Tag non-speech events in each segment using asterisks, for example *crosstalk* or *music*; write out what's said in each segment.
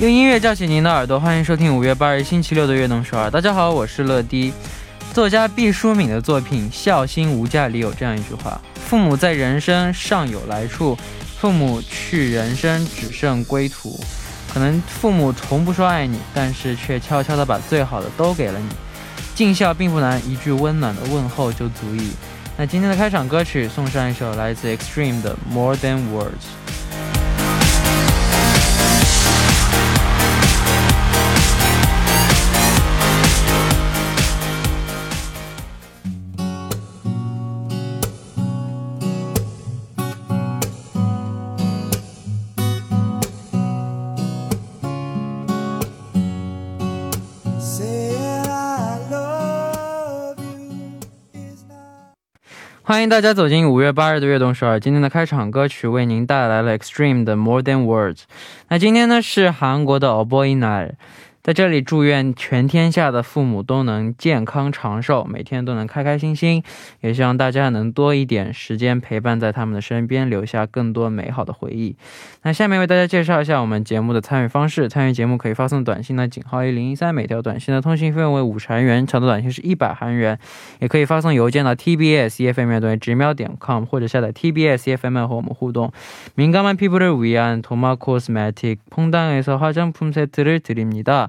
用音乐叫醒您的耳朵，欢迎收听五月八日星期六的《悦动首尔》。大家好，我是乐迪。作家毕淑敏的作品《孝心无价》里有这样一句话：“父母在人生尚有来处，父母去人生只剩归途。”可能父母从不说爱你，但是却悄悄地把最好的都给了你。尽孝并不难，一句温暖的问候就足以。那今天的开场歌曲送上一首来自 Extreme 的《More Than Words》。欢迎大家走进五月八日的悦动首尔。今天的开场歌曲为您带来了 Extreme 的 More Than Words。那今天呢是韩国的 Oboy Night。在这里，祝愿全天下的父母都能健康长寿，每天都能开开心心。也希望大家能多一点时间陪伴在他们的身边，留下更多美好的回忆。那下面为大家介绍一下我们节目的参与方式：参与节目可以发送短信的井号一零一三，每条短信的通信费用为五十韩元，长度短信是一百韩元。也可以发送邮件到 tbs efm 等于直瞄点 com，或者下载 tbs efm 和我们互动。민감한피부를위한도마코스메틱퐁당에서화장품세트를드립니다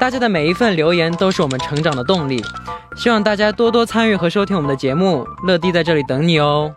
大家的每一份留言都是我们成长的动力，希望大家多多参与和收听我们的节目。乐迪在这里等你哦。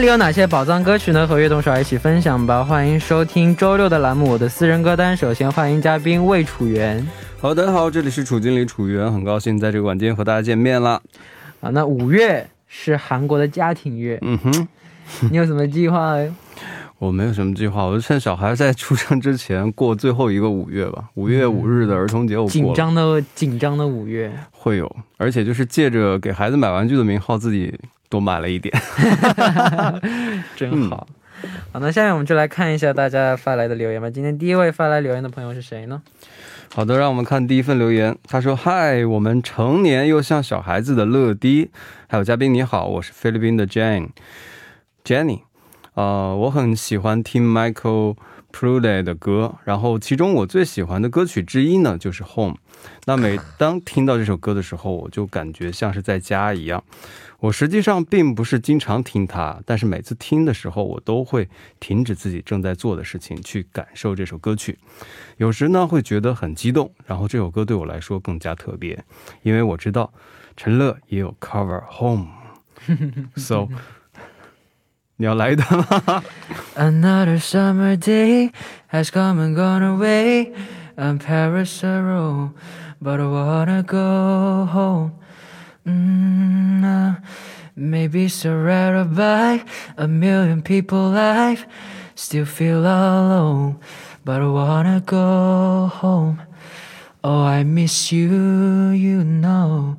里有哪些宝藏歌曲呢？和悦动手一起分享吧！欢迎收听周六的栏目《我的私人歌单》。首先欢迎嘉宾魏楚元。好的，好，这里是楚经理楚元，很高兴在这个晚间和大家见面了。啊，那五月是韩国的家庭月，嗯哼，*laughs* 你有什么计划？我没有什么计划，我就趁小孩在出生之前过最后一个五月吧。五月五日的儿童节，我紧张的紧张的五月会有，而且就是借着给孩子买玩具的名号，自己。多买了一点，*laughs* 真好。好，那下面我们就来看一下大家发来的留言吧。今天第一位发来留言的朋友是谁呢？好的，让我们看第一份留言。他说：“嗨，我们成年又像小孩子的乐迪，还有嘉宾你好，我是菲律宾的 Jane，Jenny。啊，我很喜欢听 Michael p r u d e 的歌，然后其中我最喜欢的歌曲之一呢就是 Home。那每 *laughs* 当听到这首歌的时候，我就感觉像是在家一样。”我实际上并不是经常听它，但是每次听的时候，我都会停止自己正在做的事情，去感受这首歌曲。有时呢，会觉得很激动，然后这首歌对我来说更加特别，因为我知道陈乐也有 cover home。*laughs* So，你要来一段吗？Another *laughs* summer day has come and gone away. I'm Paris a row, but I wanna go home. Mm, uh, maybe surrounded by a million people, life still feel alone, but I wanna go home. Oh, I miss you, you know.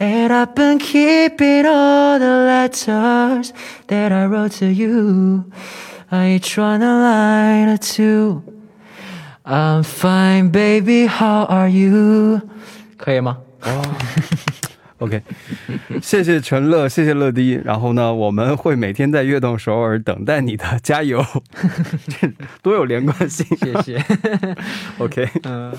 And I've been keeping all the letters that I wrote to you. I each one a line or two. I'm fine, baby. How are you? 可以吗？哦。OK，谢谢陈乐，谢谢乐迪。然后呢，我们会每天在悦动首尔等待你的加油，多有连贯性。谢谢。OK，嗯，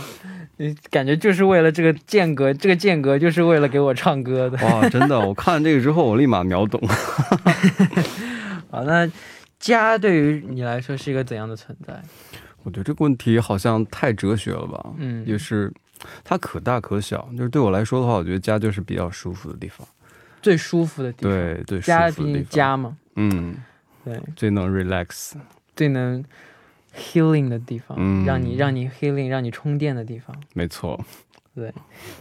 你感觉就是为了这个间隔，这个间隔就是为了给我唱歌的。哇，真的，我看了这个之后，我立马秒懂。*laughs* 好，那家对于你来说是一个怎样的存在？我觉得这个问题好像太哲学了吧？嗯，也是，它可大可小。就是对我来说的话，我觉得家就是比较舒服的地方。最舒服的地方，对对，家舒服的地方家嘛，嗯，对，最能 relax。最能 healing 的地方，嗯让你让你 healing，让你充电的地方。没错。对，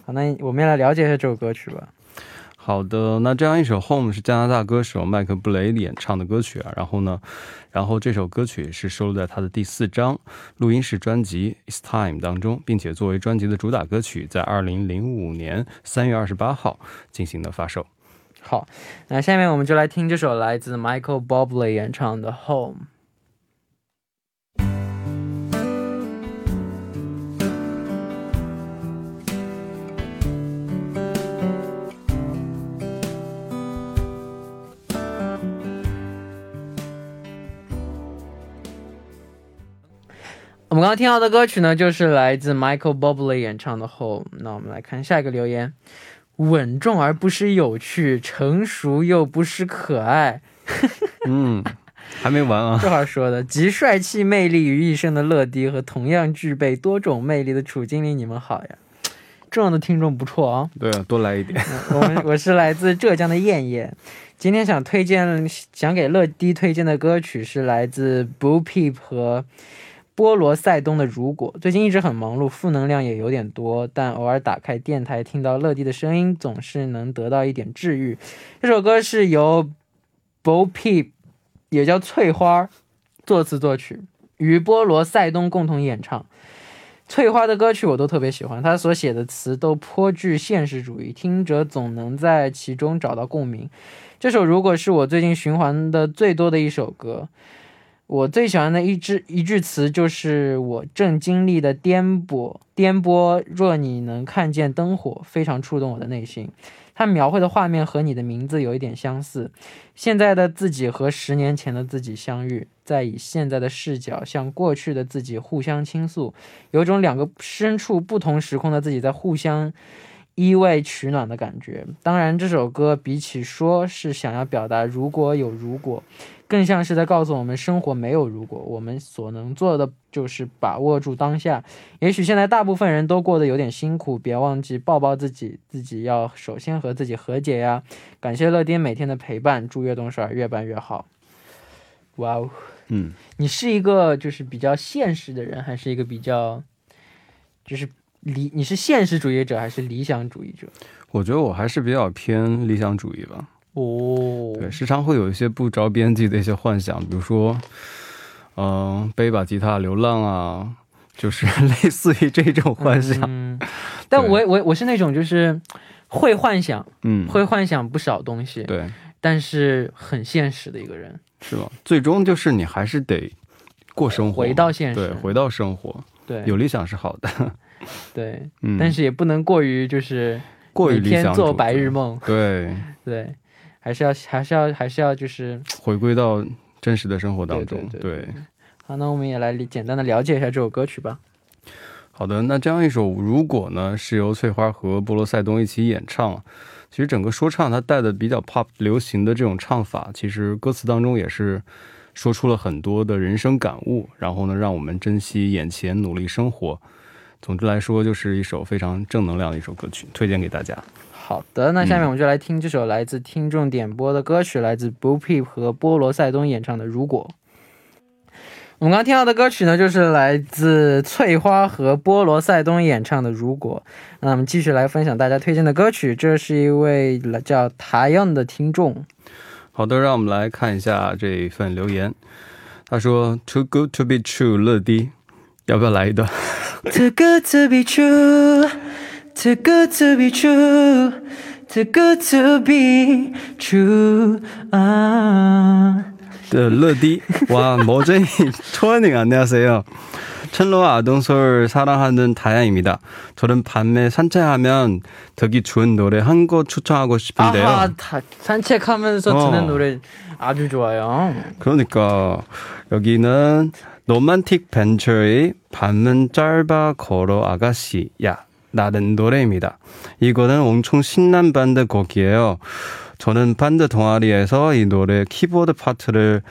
好，那我们也来了解一下这首歌曲吧。好的，那这样一首《Home》是加拿大歌手麦克布雷演唱的歌曲啊。然后呢，然后这首歌曲是收录在他的第四张录音室专辑《It's Time》当中，并且作为专辑的主打歌曲，在二零零五年三月二十八号进行的发售。好，那下面我们就来听这首来自 Michael Bublé 演唱的《Home》。们刚刚听到的歌曲呢，就是来自 Michael Bublé 演唱的《Home》。那我们来看下一个留言：稳重而不失有趣，成熟又不失可爱。*laughs* 嗯，还没完啊。这话说的，集帅气魅力于一身的乐迪和同样具备多种魅力的楚经理，你们好呀！这样的听众不错啊。对啊，多来一点。*laughs* 我们我是来自浙江的燕燕，今天想推荐想给乐迪推荐的歌曲是来自 Boo Peep 和波罗塞冬的《如果》。最近一直很忙碌，负能量也有点多，但偶尔打开电台听到乐蒂的声音，总是能得到一点治愈。这首歌是由 Bo Peep，也叫翠花作词作曲，与波罗塞冬共同演唱。翠花的歌曲我都特别喜欢，她所写的词都颇具现实主义，听者总能在其中找到共鸣。这首如果是我最近循环的最多的一首歌，我最喜欢的一句一句词就是我正经历的颠簸颠簸。若你能看见灯火，非常触动我的内心。它描绘的画面和你的名字有一点相似。现在的自己和十年前的自己相遇，再以现在的视角向过去的自己互相倾诉，有种两个身处不同时空的自己在互相依偎取暖的感觉。当然，这首歌比起说是想要表达如果有如果，更像是在告诉我们生活没有如果，我们所能做的就是把握住当下。也许现在大部分人都过得有点辛苦，别忘记抱抱自己，自己要首先和自己和解呀。感谢乐丁每天的陪伴，祝悦动手儿越办越好。哇哦，嗯，你是一个就是比较现实的人，还是一个比较就是理？你是现实主义者还是理想主义者？我觉得我还是比较偏理想主义吧。哦，对，时常会有一些不着边际的一些幻想，比如说，嗯、背把吉他流浪啊，就是 *laughs* 类似于这种幻想。嗯，但我我我是那种就是会幻想，嗯，会幻想不少东西，对，但是很现实的一个人。是吧？最终就是你还是得过生活，回到现实对，回到生活。对，有理想是好的，*laughs* *laughs* 对，嗯，但是也不能过于就是过于每天做白日，梦，对，*laughs* 对，还是要还是要还是要就是 *tsk* 回归到真实的生活当中，对对对好，那我们也来简单的了解一下这首歌曲吧。好的，那这样一首《如果》呢，是由翠花和波罗塞冬一起演唱。其实整个说唱它带的比较 pop 流行的这种唱法，其实歌词当中也是说出了很多的人生感悟，然后呢，让我们珍惜眼前，努力生活。总之来说，就是一首非常正能量的一首歌曲，推荐给大家。好的，那下面我们就来听这首来自听众点播的歌曲，来自 Boo Peep 和波罗塞冬演唱的《如果》。我们刚刚听到的歌曲呢，就是来自翠花和波罗塞冬演唱的《如果》。那我们继续来分享大家推荐的歌曲，这是一位叫塔样的听众。好的，让我们来看一下这一份留言。他说：“Too good to be true，乐迪，要不要来一段？Too good to be true. Too good to be true. Too good to be true. 아. 그, 르디 와 머제이 *laughs* 초원님 안녕하세요. 첼로와 아동솔 사랑하는 다양입니다. 저는 밤에 산책하면 듣기 좋은 노래 한 곡 추천하고 싶은데요. 아, 다 산책하면서 어. 듣는 노래 아주 좋아요. 그러니까 여기는 로man틱 벤처의 밤은 짧아 걸어 아가씨야 라는 노래입니다. 이거는 엄청 신난 반드 곡이에요. 저는 밴드 동아리에서 이 노래 키보드 파트를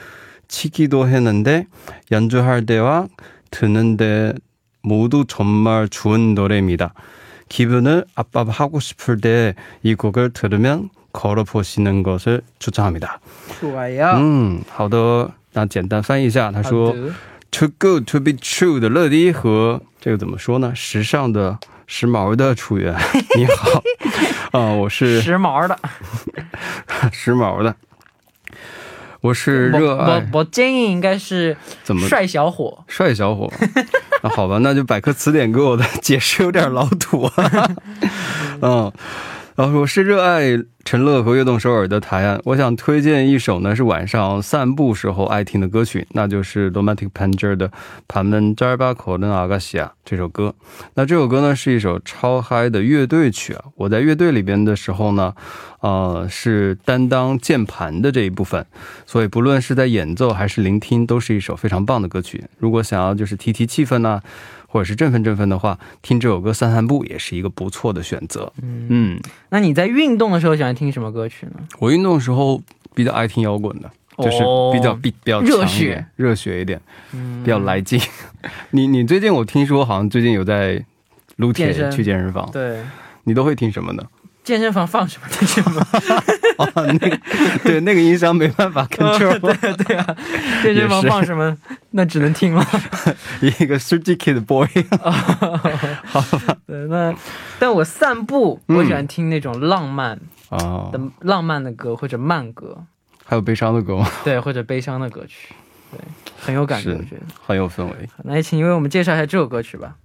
치기도 했는데 연주할 때와 듣는데 모두 정말 좋은 노래입니다. 기분을 압박하고 싶을 때 이 곡을 들으면 걸어보시는 것을 추천합니다. 出来呀，嗯，好的，那简单翻译一下，他好说的 “Too good to be true” 的乐迪和这个怎么说呢？时尚的、时髦的楚源，*laughs* 你好，啊、我是时髦的。*laughs* 时髦的，我是热爱我我建议应该是怎么帅小伙。帅小伙。*laughs* 那好吧，那就百科词典给我的解释有点老土啊。嗯，然后说我是热爱陈乐和悦动首尔的台岸，我想推荐一首呢是晚上散步时候爱听的歌曲，那就是 Romantic Panger 的《盘门扎尔巴口的阿嘎西亚》这首歌。那这首歌呢是一首超嗨的乐队曲啊！我在乐队里边的时候呢，呃，是担当键盘的这一部分，所以不论是在演奏还是聆听，都是一首非常棒的歌曲。如果想要就是提提气氛呢、或者是振奋振奋的话，听这首歌散散步也是一个不错的选择。嗯，那你在运动的时候喜欢听什么歌曲呢？我运动的时候比较爱听摇滚的，就是哦比较比比较热血热血一点，嗯比较来劲。*laughs* 你你最近我听说好像最近有在撸铁健去健身房，对，你都会听什么呢？健身房放什么听什么。*laughs* 哦，那个对那个音箱没办法 control，、*laughs* 对对啊，健身房放什么，那只能听了。一个 s u j i Kid Boy。对，那但我散步，嗯我喜欢听那种浪漫啊的、，浪漫的歌或者慢歌，还有悲伤的歌吗？*laughs* 对，或者悲伤的歌曲，对，很有感觉，我觉得。很有氛围。那也请你为我们介绍一下这首歌曲吧。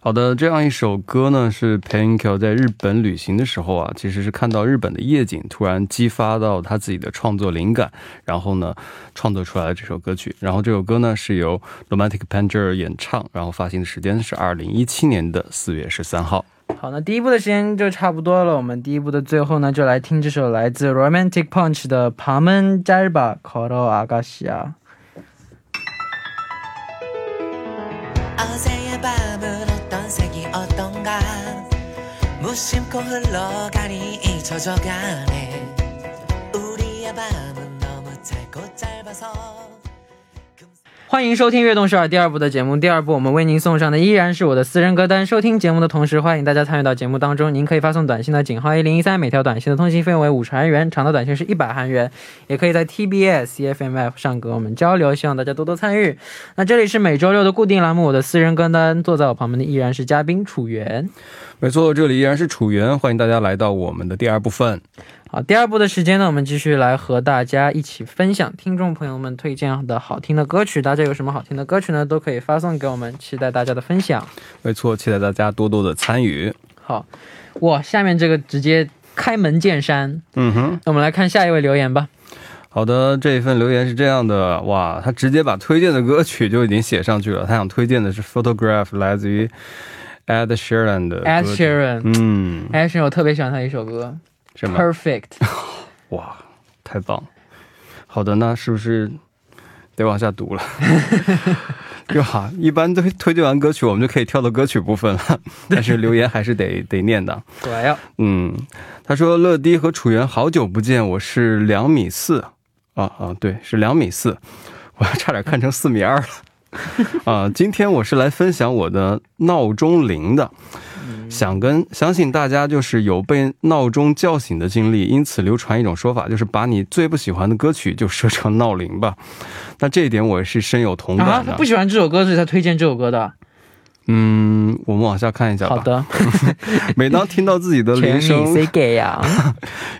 好的，这样一首歌呢，是 Painkill 在日本旅行的时候啊，其实是看到日本的夜景，突然激发到他自己的创作灵感，然后呢，创作出来了这首歌曲。然后这首歌呢是由 Romantic Panger 演唱，然后发行的时间是二零一七年的四月十三号。好，那第一部的时间就差不多了。我们第一部的最后呢，就来听这首来自 Romantic Punch 的《밤은짧아걸어아가씨야》。 欢迎收听《悦动首尔》第二部的节目。第二部我们为您送上的依然是我的私人歌单。收听节目的同时，欢迎大家参与到节目当中。您可以发送短信到井号一零一三，每条短信的通信费用为五十韩元，长的短信是一百韩元。也可以在 TBS EFMF 上跟我们交流，希望大家多多参与。那这里是每周六的固定栏目，我的私人歌单。坐在我旁边的依然是嘉宾楚源。没错，这里依然是楚源，欢迎大家来到我们的第二部分。好，第二部的时间呢，我们继续来和大家一起分享听众朋友们推荐的好听的歌曲。大家有什么好听的歌曲呢？都可以发送给我们，期待大家的分享。没错，期待大家多多的参与。好，哇，下面这个直接开门见山。嗯哼。那我们来看下一位留言吧。好的，这一份留言是这样的，哇，他直接把推荐的歌曲就已经写上去了。他想推荐的是《Photograph》，来自于 Ed Sheeran 的 Ed Sheeran，嗯，Ed Sheeran，我特别喜欢他一首歌什么？，Perfect。*laughs* 哇，太棒！好的，那是不是得往下读了？*laughs* 就好，一般推推荐完歌曲，我们就可以跳到歌曲部分了。*laughs* 但是留言还是得得念的。对呀，嗯，他说乐迪和楚源好久不见，我是两米四啊啊，对，是两米四，我差点看成四米二了。啊，今天我是来分享我的闹钟铃的，想跟相信大家就是有被闹钟叫醒的经历，因此流传一种说法，就是把你最不喜欢的歌曲就设成闹铃吧。那这一点我是深有同，感的。他不喜欢这首歌，所以他推荐这首歌的。嗯，我们往下看一下吧。好，的，*laughs* 每当听到自己的铃声，谁给呀？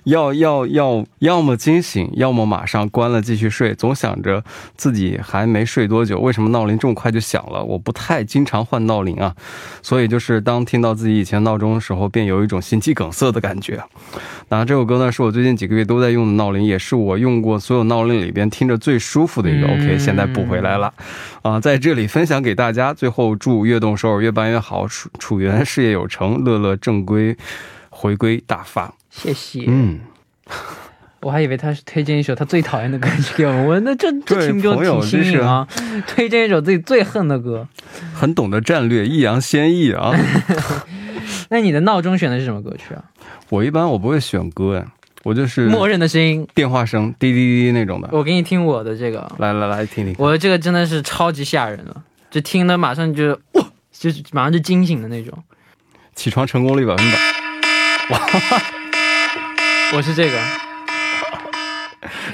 要要要，要么惊醒，要么马上关了继续睡，总想着自己还没睡多久，为什么闹铃这么快就响了？我不太经常换闹铃啊，所以就是当听到自己以前闹钟的时候，便有一种心肌梗塞的感觉。那这首歌呢，是我最近几个月都在用的闹铃，也是我用过所有闹铃里边听着最舒服的一个。嗯 OK，现在补回来了，啊，在这里分享给大家。最后祝悦动首尔越办越好，楚楚源事业有成，乐乐正规回归大发。谢谢。嗯。我还以为他是推荐一首他最讨厌的歌曲给我们，我那这 *laughs* 这对听众挺新颖啊，推荐一首自己最恨的歌。很懂得战略，易烊千玺啊！*laughs* 那你的闹钟选的是什么歌曲啊？我一般我不会选歌呀，我就是默认的声音。电话声滴滴滴那种的。我给你听我的这个，来来来，听听。我的这个真的是超级吓人了，就听的马上就哇，就是马上就惊醒的那种。起床成功率百分百。哇 *laughs* 我是这个，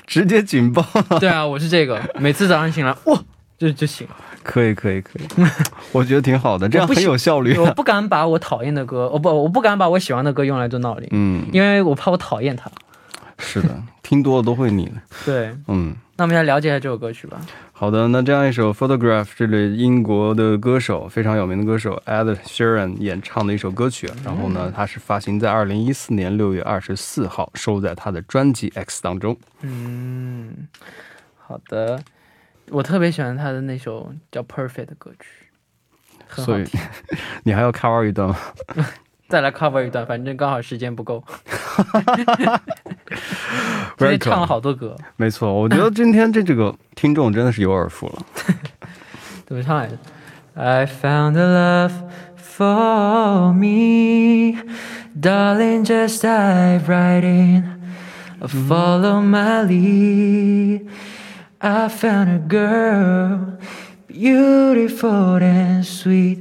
直接警报。*laughs* 对啊，我是这个，每次早上醒来，哇，就就醒了。可以可以可以，我觉得挺好的，*laughs* 这样很有效率。我不敢把我讨厌的歌，我不我不敢把我喜欢的歌用来做闹铃，嗯，因为我怕我讨厌它。是的，听多了都会腻的。对，嗯，那我们来了解一下这首歌曲吧。好的，那这样一首《Photograph》，这里英国的歌手非常有名的歌手 Ed Sheeran 演唱的一首歌曲，然后呢，它是发行在二零一四年六月二十四号，收在他的专辑《X》当中。嗯，好的，我特别喜欢他的那首叫《Perfect》的歌曲，所以 *laughs* 你还要 cover 一段吗？*laughs* 再来 cover 一段，反正刚好时间不够。*laughs* 今天唱了好多歌，没错，我觉得今天这这个听众真的是有耳福了。怎么唱来着？I found *laughs* a love for me, darling, just dive right in, follow my lead. I found a girl, beautiful and sweet.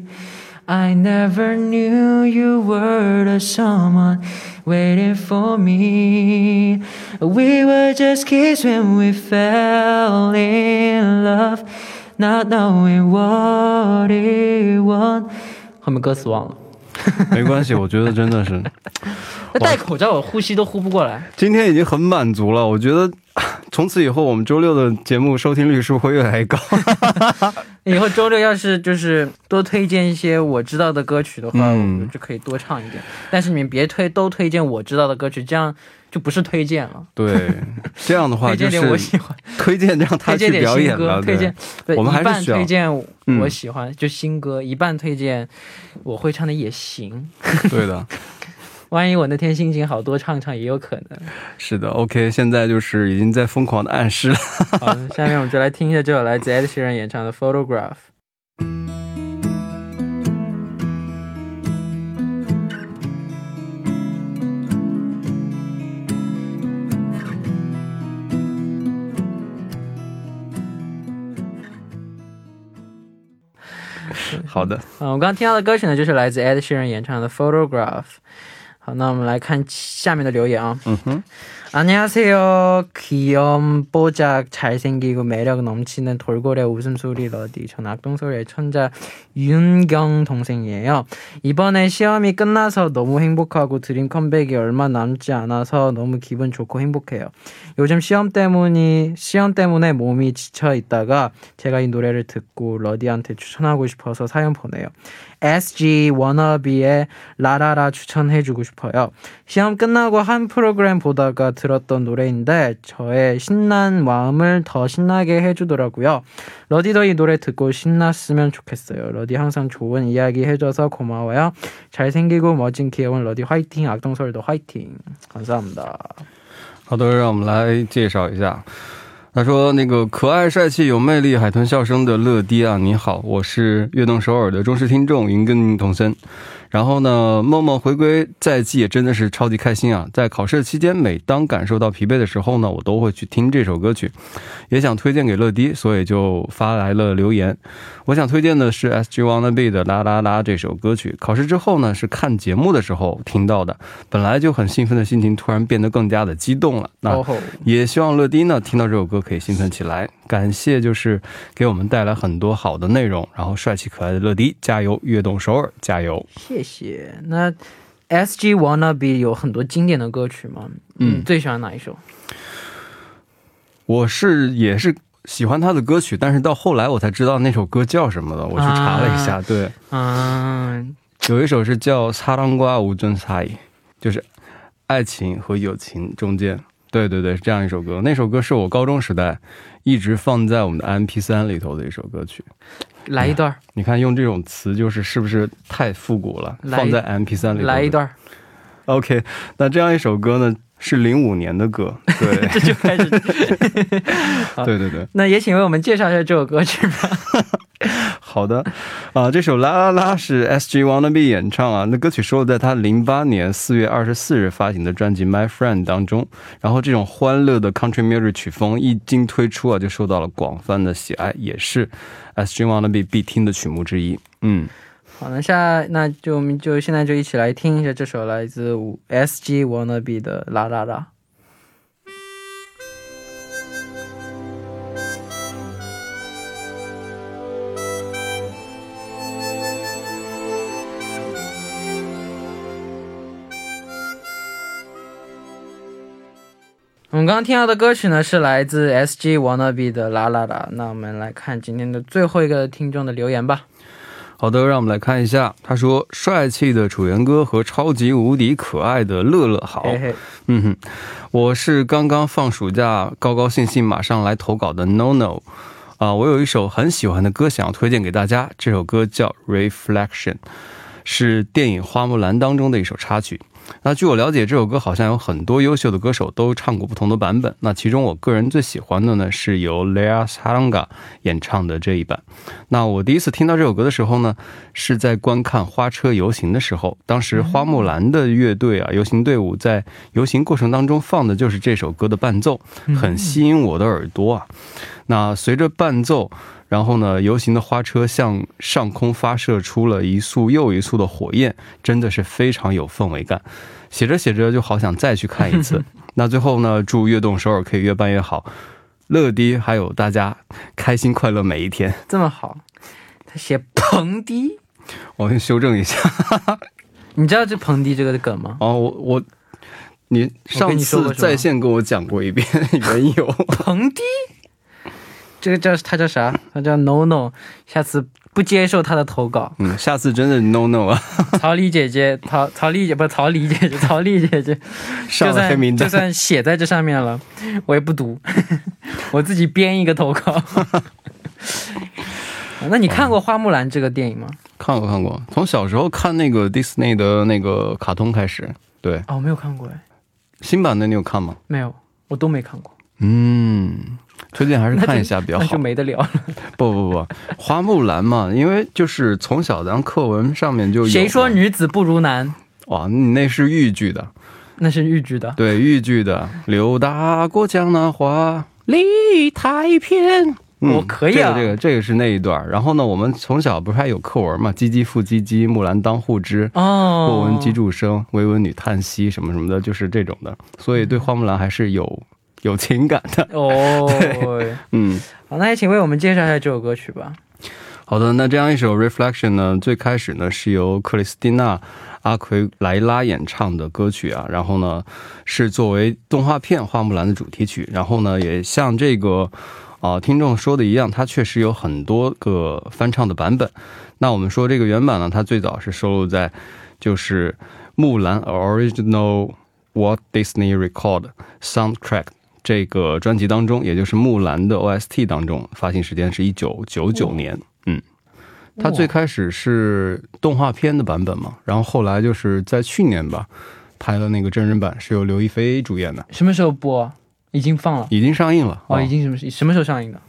I never knew you were the someone waiting for me. We were just kids when we fell in love, not knowing what it was. 后面歌词忘了， *laughs* 没关系，我觉得真的是。*laughs* 戴口罩，我呼吸都呼不过来。今天已经很满足了，我觉得从此以后我们周六的节目收听率是会越来越高。*laughs* 以后周六要是就是多推荐一些我知道的歌曲的话，我们就可以多唱一点。但是你们别推都推荐我知道的歌曲，这样就不是推荐了。对，这样的话就是我喜欢 *laughs* 推荐让他去表演了。推荐，我们还是推荐我喜欢就新歌，一半推荐我会唱的也行。*laughs* 对的。万一我那天心情好，多唱唱也有可能。是的，OK，现在就是已经在疯狂的暗示了。好，下面我们就来听一下这首来自 Ed Sheeran 演唱的《Photograph》。好的，嗯，我刚刚听到的歌曲呢，就是来自 Ed Sheeran 演唱的《Photograph》。好，那我们来看下面的留言啊。嗯哼。 안녕하세요. 귀염 뽀짝 잘생기고 매력 넘치는 돌고래 웃음소리 러디. 전 악동소리의 천자 윤경 동생이에요. 이번에 시험이 끝나서 너무 행복하고 드림 컴백이 얼마 남지 않아서 너무 기분 좋고 행복해요. 요즘 시험 때문이 시험 때문에 몸이 지쳐 있다가 제가 이 노래를 듣고 러디한테 추천하고 싶어서 사연 보내요. SG 워너비의 라라라 추천해주고 싶어요. 시험 끝나고 한 프로그램 보다가 들었던 노래인데 저의 신난 마음을 더 신나게 해주더라고요. 러디도 이 노래 듣고 신났으면 좋겠어요. 러디 항상 좋은 이야기 해줘서 고마워요. 잘생기고 멋진 귀여운 러디 화이팅! 악동설도 화이팅! 감사합니다. 好的，让我们来介绍一下。他说：“那个可爱、帅气、有魅力、海豚笑声的乐迪啊，你好，我是悦动首尔的忠实听众云根童森。 然后呢，梦梦回归在即也真的是超级开心啊！在考试期间，每当感受到疲惫的时候呢，我都会去听这首歌曲，也想推荐给乐迪，所以就发来了留言。我想推荐的是 S G Wanna Be 的啦啦啦这首歌曲。考试之后呢，是看节目的时候听到的，本来就很兴奋的心情突然变得更加的激动了。那也希望乐迪呢听到这首歌可以兴奋起来。感谢就是给我们带来很多好的内容，然后帅气可爱的乐迪，加油！悦动首尔，加油！谢谢。那 S G Wanna Be 有很多经典的歌曲吗？嗯，最喜欢哪一首？我是也是。喜欢他的歌曲，但是到后来我才知道那首歌叫什么的。我去查了一下，对，嗯，有一首是叫《擦浪瓜无尊彩》，就是爱情和友情中间，对对对，是这样一首歌。那首歌是我高中时代一直放在我们的 M P 三里头的一首歌曲。来一段，你看用这种词就是是不是太复古了？放在 M P 三里，来一段。OK，那这样一首歌呢？是零五年的歌，对，*laughs* 这就开始，*laughs* 对对对。那也请为我们介绍一下这首歌曲吧。*laughs* 好的，啊，这首《啦啦啦》是 S.G. Wannabe 演唱啊，那歌曲收录在他零八年四月二十四日发行的专辑《My Friend》当中。然后这种欢乐的 Country Music 曲风一经推出啊，就受到了广泛的喜爱，也是 S.G. Wannabe 必听的曲目之一。嗯，好，那下那就我们就现在就一起来听一下这首来自 S.G. Wannabe 的《啦啦啦》。我们刚刚听到的歌曲呢，是来自 S.G. Wannabe 的《啦啦啦》。那我们来看今天的最后一个听众的留言吧。好的，让我们来看一下。他说：“帅气的楚原哥和超级无敌可爱的乐乐好。嘿嘿，嗯哼，我是刚刚放暑假，高高兴兴马上来投稿的 No No。啊，我有一首很喜欢的歌想要推荐给大家，这首歌叫《Reflection》，是电影《花木兰》当中的一首插曲。那据我了解，这首歌好像有很多优秀的歌手都唱过不同的版本。那其中我个人最喜欢的呢，是由 Lea Salonga 演唱的这一版。那我第一次听到这首歌的时候呢，是在观看花车游行的时候，当时花木兰的乐队啊，游行队伍在游行过程当中放的就是这首歌的伴奏，很吸引我的耳朵啊。那随着伴奏。然后呢，游行的花车向上空发射出了一束又一束的火焰，真的是非常有氛围感。写着写着就好想再去看一次。*laughs* 那最后呢，祝悦动首尔可以越办越好，乐迪还有大家开心快乐每一天。这么好，他写彭迪，我先修正一下。*laughs* 你知道这彭迪这个梗吗？哦，我我，你上次在线跟我讲过一遍 *laughs* 原有彭迪。这个叫他叫啥？他叫 No No，下次不接受他的投稿。嗯，下次真的 No No 啊！*laughs* 曹丽姐姐，曹曹丽姐不曹丽姐姐，*laughs* 曹丽姐姐，上了黑名单，就算写在这上面了，我也不读，*laughs* 我自己编一个投稿。那你看过《花木兰》这个电影吗？看过看过，从小时候看那个 Disney 的那个卡通开始。对，哦，没有看过哎。新版的你有看吗？没有，我都没看过。嗯。推荐还是看一下比较好，那就没得聊了。*laughs* 不不不，花木兰嘛，因为就是从小咱课文上面就有。谁说女子不如男？哇，你那是豫剧的，那是豫剧的。对，豫剧的。刘大过江南花，李太偏。我可以啊，这个这个是那一段。然后呢，我们从小不是还有课文嘛？唧唧复唧唧，木兰当户织。哦。不闻机杼声，惟闻女叹息，什么什么的，就是这种的。所以对花木兰还是有。有情感的 *laughs* 哦，嗯，好，那也请为我们介绍一下这首歌曲吧。好的，那这样一首《Reflection》呢，最开始呢是由克里斯蒂娜·阿奎莱拉演唱的歌曲啊，然后呢是作为动画片《花木兰》的主题曲，然后呢也像这个啊听众说的一样，它确实有很多个翻唱的版本。那我们说这个原版呢，它最早是收录在就是《木兰 Original Walt Disney Record Soundtrack》。这个专辑当中，也就是《木兰》的 OST 当中，发行时间是一九九九年。嗯，它最开始是动画片的版本嘛，然后后来就是在去年吧，拍了那个真人版，是由刘亦菲主演的。什么时候播？已经放了，已经上映了。哦，已经什么什么时候上映的？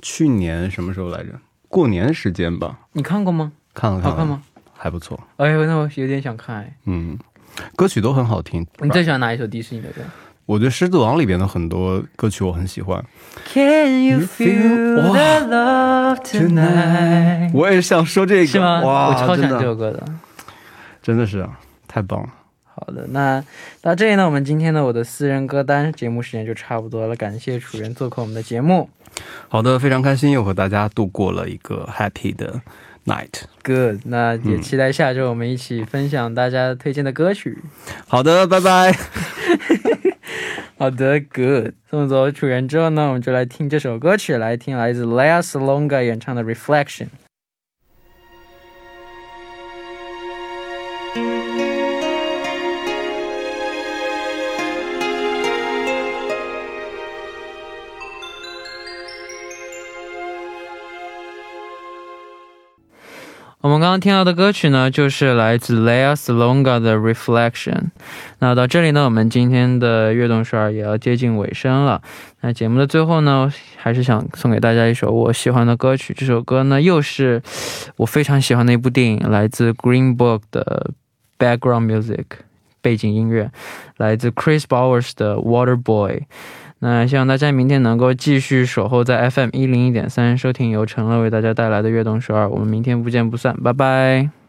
去年什么时候来着？过年时间吧。你看过吗？看了，好看吗？还不错。哎呦，那我有点想看哎。嗯，歌曲都很好听。你最喜欢哪一首迪士尼的歌？我觉得《狮子王》里边的很多歌曲我很喜欢。Can you feel the love tonight？我也是想说这个，是吗？哇，我超喜欢这首歌的，真的是啊，太棒了。好的，那到这里呢，我们今天的我的私人歌单节目时间就差不多了。感谢楚源做客我们的节目。好的，非常开心又和大家度过了一个 happy 的 night。Good，那也期待下周我们一起分享大家推荐的歌曲。好的，拜拜。*laughs* 好的，Good。送走楚原之后呢，我们就来听这首歌曲，来听来自 Lea Salonga 演唱的《Reflection》。我们刚刚听到的歌曲呢，就是来自 Lea Salonga 的 Reflection。那到这里呢，我们今天的悦动十二也要接近尾声了。那节目的最后呢，还是想送给大家一首我喜欢的歌曲。这首歌呢，又是我非常喜欢的一部电影，来自 Green Book 的 Background Music 背景音乐，来自 Chris Bowers 的 Water Boy。那希望大家明天能够继续守候在 FM 一零一点三，收听由陈乐为大家带来的悦动十二。我们明天不见不散，拜拜。